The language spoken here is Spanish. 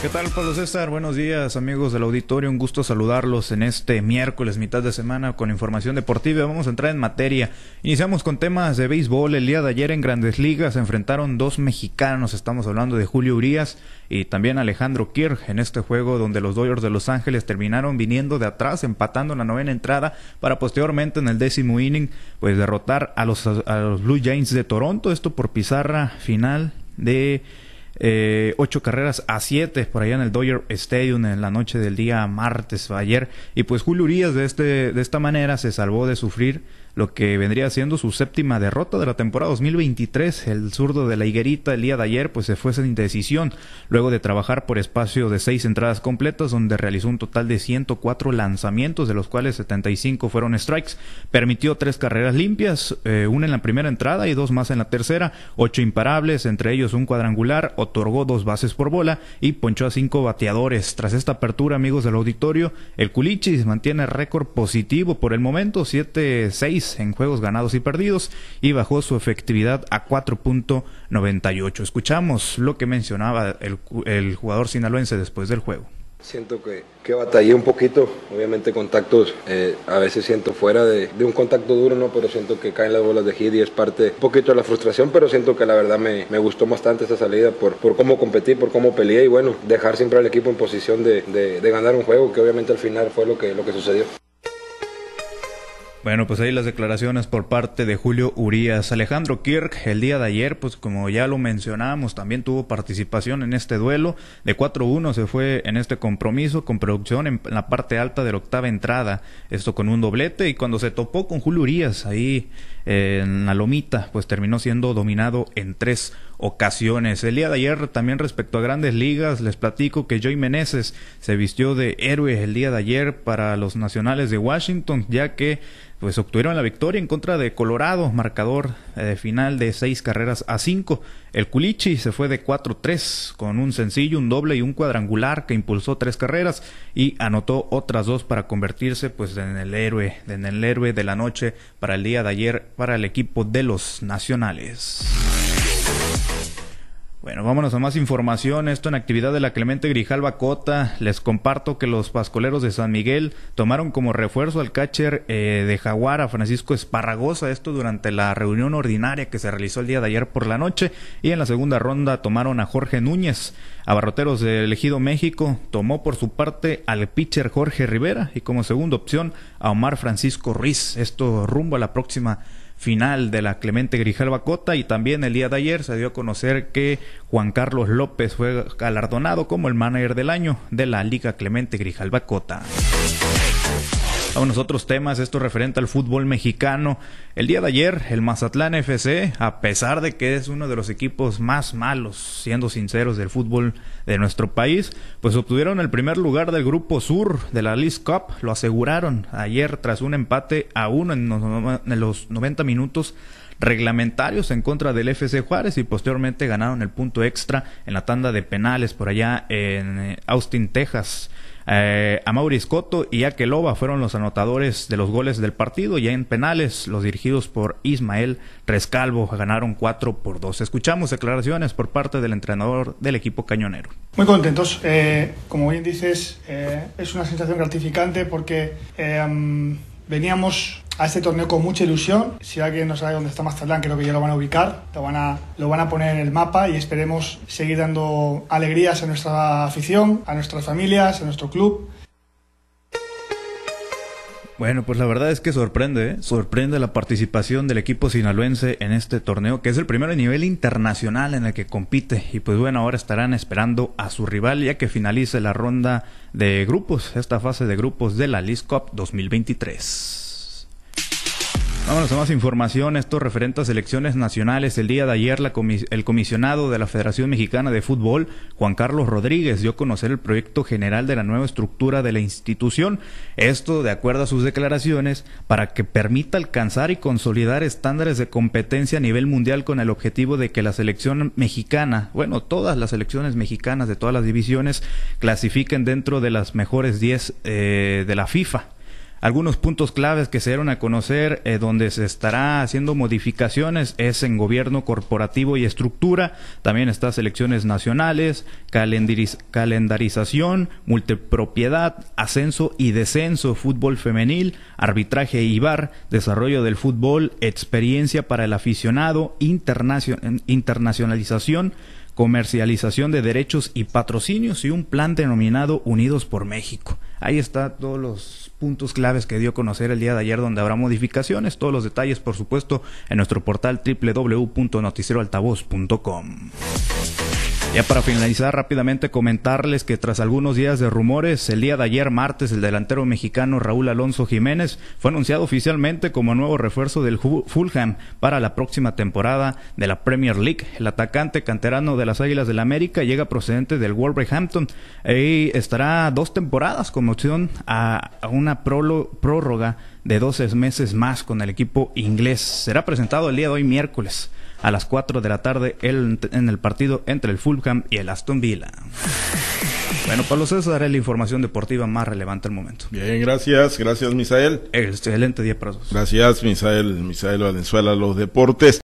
¿Qué tal, Pablo César? Buenos días, amigos del auditorio. Un gusto saludarlos en este miércoles, mitad de semana, con información deportiva. Vamos a entrar en materia. Iniciamos con temas de béisbol. El día de ayer en Grandes Ligas se enfrentaron dos mexicanos. Estamos hablando de Julio Urias y también Alejandro Kirk en este juego donde los Dodgers de Los Ángeles terminaron viniendo de atrás, empatando en la novena entrada para posteriormente en el décimo inning, pues derrotar a los, a los Blue Jays de Toronto. Esto por pizarra final de eh, ocho carreras a siete por allá en el Dodger Stadium en la noche del día martes ayer. Y pues Julio Urias de este de esta manera se salvó de sufrir lo que vendría siendo su séptima derrota de la temporada 2023. El zurdo de la higuerita el día de ayer pues se fue sin decisión luego de trabajar por espacio de seis entradas completas donde realizó un total de 104 lanzamientos de los cuales 75 fueron strikes. Permitió tres carreras limpias, eh, una en la primera entrada y dos más en la tercera, ocho imparables, entre ellos un cuadrangular, otorgó dos bases por bola y ponchó a cinco bateadores. Tras esta apertura, amigos del auditorio, el Culichis mantiene récord positivo por el momento, 7-6 en juegos ganados y perdidos y bajó su efectividad a 4.98. Escuchamos lo que mencionaba el, el jugador sinaloense después del juego. Siento que, que batallé un poquito, obviamente contactos, eh, a veces siento fuera de, de, un contacto duro, ¿no? pero siento que caen las bolas de hit y es parte un poquito de la frustración, pero siento que la verdad me, me gustó bastante esta salida por, por cómo competí, por cómo peleé y bueno, dejar siempre al equipo en posición de, de, de ganar un juego, que obviamente al final fue lo que, lo que sucedió. Bueno, pues ahí las declaraciones por parte de Julio Urias. Alejandro Kirk, el día de ayer, pues como ya lo mencionamos, también tuvo participación en este duelo. De 4-1 se fue en este compromiso con producción en la parte alta de la octava entrada. Esto con un doblete y cuando se topó con Julio Urias ahí eh, en la lomita, pues terminó siendo dominado en tres ocasiones. El día de ayer también respecto a grandes ligas, les platico que Joey Meneses se vistió de héroe el día de ayer para los nacionales de Washington, ya que pues obtuvieron la victoria en contra de Colorado, marcador eh, final de seis carreras a cinco. El Culichi se fue de 4-3 con un sencillo, un doble y un cuadrangular que impulsó tres carreras y anotó otras dos para convertirse pues en el héroe, en el héroe de la noche para el día de ayer para el equipo de los nacionales. Bueno, vámonos a más información. Esto en actividad de la Clemente Grijalva Cota. Les comparto que los pascoleros de San Miguel tomaron como refuerzo al catcher eh, de Jaguar a Francisco Esparragosa. Esto durante la reunión ordinaria que se realizó el día de ayer por la noche. Y en la segunda ronda tomaron a Jorge Núñez. Abarroteros de Elegido México tomó por su parte al pitcher Jorge Rivera y como segunda opción a Omar Francisco Ruiz. Esto rumbo a la próxima final de la Clemente Grijalva Cota y también el día de ayer se dio a conocer que Juan Carlos López fue galardonado como el manager del año de la Liga Clemente Grijalva Cota. Vamos a otros temas, esto referente al fútbol mexicano. El día de ayer, el Mazatlán FC, a pesar de que es uno de los equipos más malos, siendo sinceros, del fútbol de nuestro país, pues obtuvieron el primer lugar del Grupo Sur de la League Cup. Lo aseguraron ayer tras un empate a uno en los 90 minutos reglamentarios en contra del FC Juárez y posteriormente ganaron el punto extra en la tanda de penales por allá en eh, Austin, Texas. Eh, a Maurice Cotto y Akeloba fueron los anotadores de los goles del partido. Ya en penales, los dirigidos por Ismael Rescalvo ganaron 4 por 2. Escuchamos declaraciones por parte del entrenador del equipo cañonero. Muy contentos. Eh, como bien dices, eh, es una sensación gratificante porque eh, veníamos a este torneo con mucha ilusión. Si alguien no sabe dónde está Mazatlán, creo que ya lo van a ubicar, lo van a, lo van a poner en el mapa y esperemos seguir dando alegrías a nuestra afición, a nuestras familias, a nuestro club. Bueno, pues la verdad es que sorprende, ¿eh? sorprende la participación del equipo sinaloense en este torneo, que es el primero a nivel internacional en el que compite. Y pues bueno, ahora estarán esperando a su rival ya que finalice la ronda de grupos, esta fase de grupos de la League Cup 2023. Vámonos a más información. Esto referente a selecciones nacionales. El día de ayer, la comis el comisionado de la Federación Mexicana de Fútbol, Juan Carlos Rodríguez, dio a conocer el proyecto general de la nueva estructura de la institución. Esto, de acuerdo a sus declaraciones, para que permita alcanzar y consolidar estándares de competencia a nivel mundial con el objetivo de que la selección mexicana, bueno, todas las selecciones mexicanas de todas las divisiones, clasifiquen dentro de las mejores 10 eh, de la FIFA. Algunos puntos claves que se dieron a conocer eh, donde se estará haciendo modificaciones es en gobierno corporativo y estructura, también está selecciones nacionales, calendarización, multipropiedad, ascenso y descenso, fútbol femenil, arbitraje y bar, desarrollo del fútbol, experiencia para el aficionado, internacionalización, comercialización de derechos y patrocinios y un plan denominado Unidos por México. Ahí está todos los puntos claves que dio a conocer el día de ayer donde habrá modificaciones, todos los detalles por supuesto en nuestro portal www.noticieroaltavoz.com. Ya para finalizar rápidamente comentarles que tras algunos días de rumores, el día de ayer martes el delantero mexicano Raúl Alonso Jiménez fue anunciado oficialmente como nuevo refuerzo del Fulham para la próxima temporada de la Premier League. El atacante canterano de las Águilas del la América llega procedente del Wolverhampton y estará dos temporadas con opción a, una prórroga de 12 meses más con el equipo inglés. Será presentado el día de hoy miércoles a las 4 de la tarde en el partido entre el Fulham y el Aston Villa. Bueno, Pablo César es la información deportiva más relevante al momento. Bien, gracias, gracias Misael. Excelente día para todos. Gracias Misael, Misael Valenzuela, los deportes.